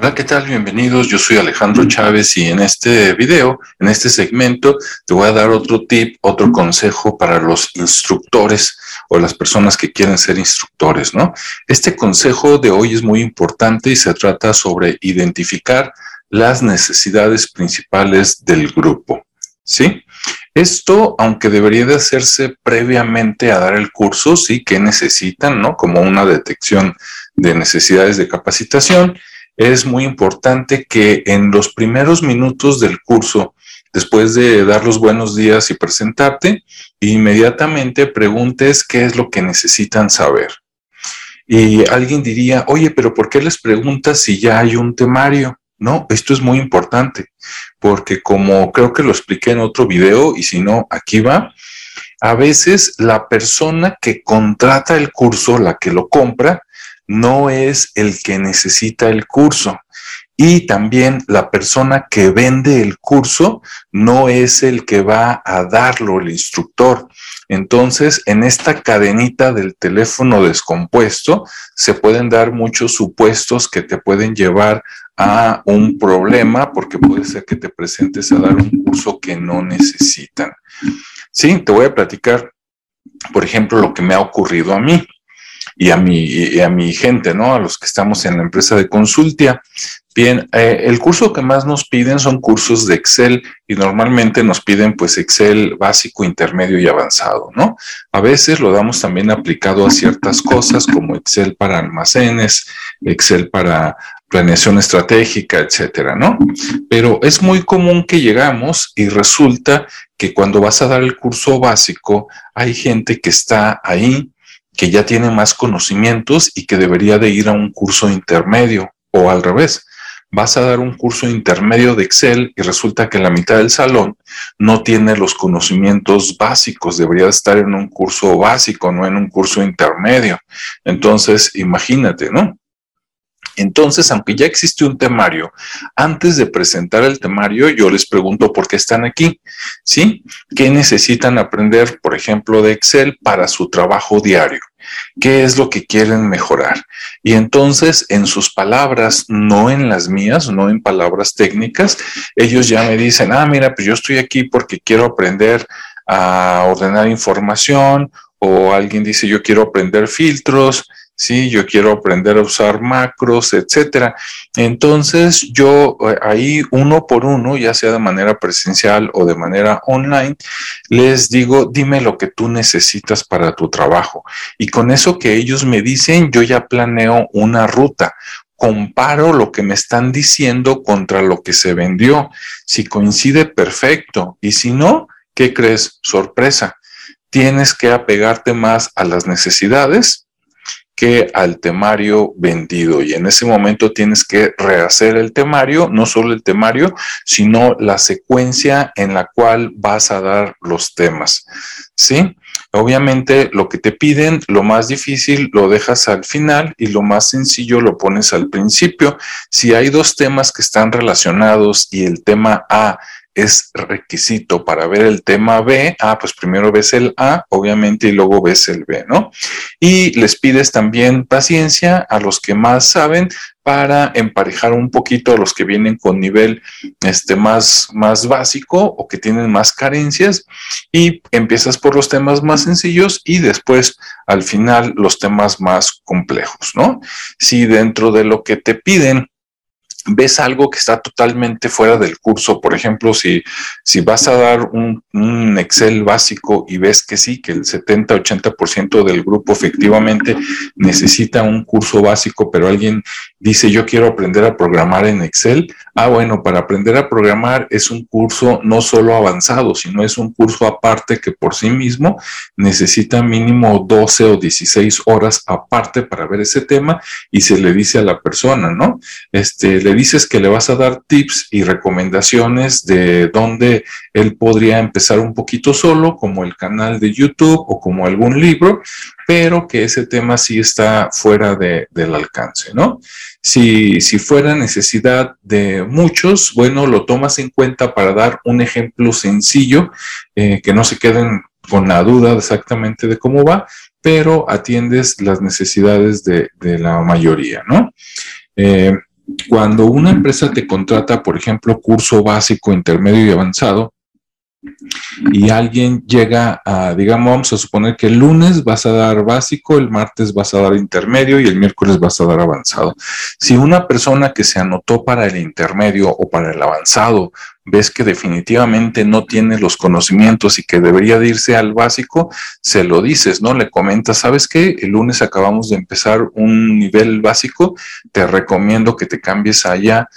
Hola, ¿qué tal? Bienvenidos. Yo soy Alejandro Chávez y en este video, en este segmento, te voy a dar otro tip, otro consejo para los instructores o las personas que quieren ser instructores, ¿no? Este consejo de hoy es muy importante y se trata sobre identificar las necesidades principales del grupo, ¿sí? Esto, aunque debería de hacerse previamente a dar el curso, sí, que necesitan, ¿no? Como una detección de necesidades de capacitación, es muy importante que en los primeros minutos del curso, después de dar los buenos días y presentarte, inmediatamente preguntes qué es lo que necesitan saber. Y alguien diría, oye, pero ¿por qué les preguntas si ya hay un temario? No, esto es muy importante, porque como creo que lo expliqué en otro video, y si no, aquí va, a veces la persona que contrata el curso, la que lo compra, no es el que necesita el curso. Y también la persona que vende el curso no es el que va a darlo el instructor. Entonces, en esta cadenita del teléfono descompuesto, se pueden dar muchos supuestos que te pueden llevar a un problema, porque puede ser que te presentes a dar un curso que no necesitan. Sí, te voy a platicar, por ejemplo, lo que me ha ocurrido a mí y a mi, a mi gente, ¿no? A los que estamos en la empresa de consultia. Bien, eh, el curso que más nos piden son cursos de Excel y normalmente nos piden pues Excel básico, intermedio y avanzado, ¿no? A veces lo damos también aplicado a ciertas cosas como Excel para almacenes, Excel para planeación estratégica, etcétera, ¿no? Pero es muy común que llegamos y resulta que cuando vas a dar el curso básico hay gente que está ahí que ya tiene más conocimientos y que debería de ir a un curso intermedio o al revés. Vas a dar un curso intermedio de Excel y resulta que la mitad del salón no tiene los conocimientos básicos, debería estar en un curso básico, no en un curso intermedio. Entonces, imagínate, ¿no? Entonces, aunque ya existe un temario, antes de presentar el temario, yo les pregunto por qué están aquí, ¿sí? ¿Qué necesitan aprender, por ejemplo, de Excel para su trabajo diario? ¿Qué es lo que quieren mejorar? Y entonces, en sus palabras, no en las mías, no en palabras técnicas, ellos ya me dicen, ah, mira, pues yo estoy aquí porque quiero aprender a ordenar información, o alguien dice, yo quiero aprender filtros, sí, yo quiero aprender a usar macros, etcétera. Entonces, yo eh, ahí uno por uno, ya sea de manera presencial o de manera online, les digo, dime lo que tú necesitas para tu trabajo. Y con eso que ellos me dicen, yo ya planeo una ruta, comparo lo que me están diciendo contra lo que se vendió. Si coincide, perfecto. Y si no, ¿qué crees? Sorpresa. Tienes que apegarte más a las necesidades que al temario vendido. Y en ese momento tienes que rehacer el temario, no solo el temario, sino la secuencia en la cual vas a dar los temas. ¿Sí? Obviamente lo que te piden, lo más difícil lo dejas al final y lo más sencillo lo pones al principio. Si hay dos temas que están relacionados y el tema A es requisito para ver el tema B, ah, pues primero ves el A, obviamente, y luego ves el B, ¿no? Y les pides también paciencia a los que más saben para emparejar un poquito a los que vienen con nivel este, más, más básico o que tienen más carencias y empiezas por los temas más sencillos y después al final los temas más complejos, ¿no? Si dentro de lo que te piden ves algo que está totalmente fuera del curso. Por ejemplo, si, si vas a dar un, un Excel básico y ves que sí, que el 70-80% del grupo efectivamente necesita un curso básico, pero alguien dice yo quiero aprender a programar en Excel. Ah, bueno, para aprender a programar es un curso no solo avanzado, sino es un curso aparte que por sí mismo necesita mínimo 12 o 16 horas aparte para ver ese tema y se le dice a la persona, ¿no? Este, le dices que le vas a dar tips y recomendaciones de dónde él podría empezar un poquito solo, como el canal de YouTube o como algún libro, pero que ese tema sí está fuera del alcance, ¿no? Si, si fuera necesidad de muchos, bueno, lo tomas en cuenta para dar un ejemplo sencillo, eh, que no se queden con la duda exactamente de cómo va, pero atiendes las necesidades de, la mayoría, ¿no? Eh, cuando una empresa te contrata, por ejemplo, curso básico, intermedio y avanzado, y alguien llega a, digamos, a suponer que el lunes vas a dar básico, el martes vas a dar intermedio y el miércoles vas a dar avanzado. Si una persona que se anotó para el intermedio o para el avanzado ves que definitivamente no tiene los conocimientos y que debería de irse al básico, se lo dices, ¿no? Le comentas, ¿sabes qué? El lunes acabamos de empezar un nivel básico, te recomiendo que te cambies allá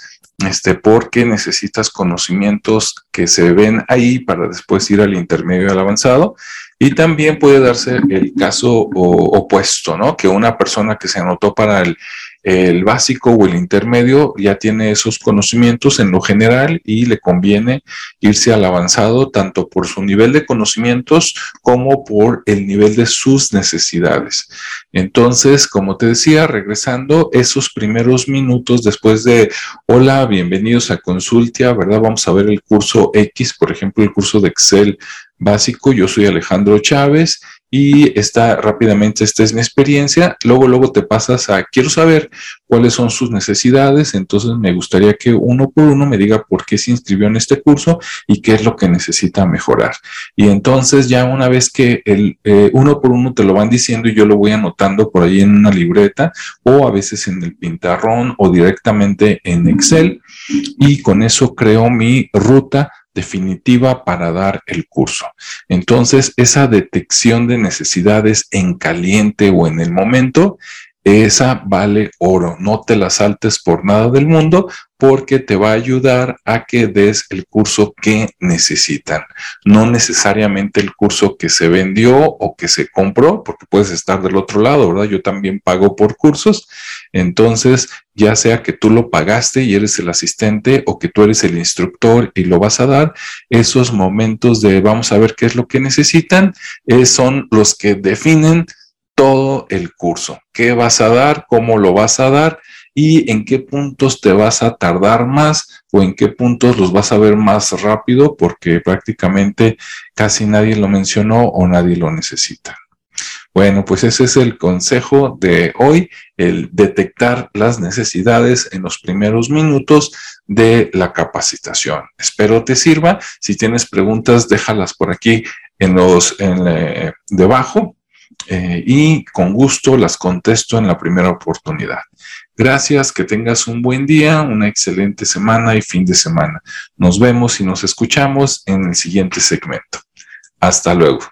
este, porque necesitas conocimientos que se ven ahí para después ir al intermedio y al avanzado. Y también puede darse el caso opuesto, ¿no? Que una persona que se anotó para el, el básico o el intermedio ya tiene esos conocimientos en lo general y le conviene irse al avanzado tanto por su nivel de conocimientos como por el nivel de sus necesidades. Entonces, como te decía, regresando esos primeros minutos después de, hola, bienvenidos a Consultia, ¿verdad? Vamos a ver el curso X, por ejemplo, el curso de Excel básico. Yo soy Alejandro Chávez y está rápidamente, esta es mi experiencia. Luego, luego te pasas a, quiero saber cuáles son sus necesidades. Entonces, me gustaría que uno por uno me diga por qué se inscribió en este curso y qué es lo que necesita mejorar. Y entonces, ya una vez que el eh, uno por uno te lo van diciendo y yo lo voy anotando por ahí en una libreta o a veces en el pintarrón o directamente en Excel. Y con eso creo mi ruta definitiva para dar el curso. Entonces, esa detección de necesidades en caliente o en el momento, esa vale oro. No te la saltes por nada del mundo porque te va a ayudar a que des el curso que necesitan. No necesariamente el curso que se vendió o que se compró, porque puedes estar del otro lado, ¿verdad? Yo también pago por cursos. Entonces, ya sea que tú lo pagaste y eres el asistente o que tú eres el instructor y lo vas a dar, esos momentos de vamos a ver qué es lo que necesitan, eh, son los que definen todo el curso. ¿Qué vas a dar? ¿Cómo lo vas a dar? y en qué puntos te vas a tardar más o en qué puntos los vas a ver más rápido porque prácticamente casi nadie lo mencionó o nadie lo necesita. Bueno, pues ese es el consejo de hoy, el detectar las necesidades en los primeros minutos de la capacitación. Espero te sirva. Si tienes preguntas, déjalas por aquí en los en, eh, debajo eh, y con gusto las contesto en la primera oportunidad. Gracias, que tengas un buen día, una excelente semana y fin de semana. Nos vemos y nos escuchamos en el siguiente segmento. Hasta luego.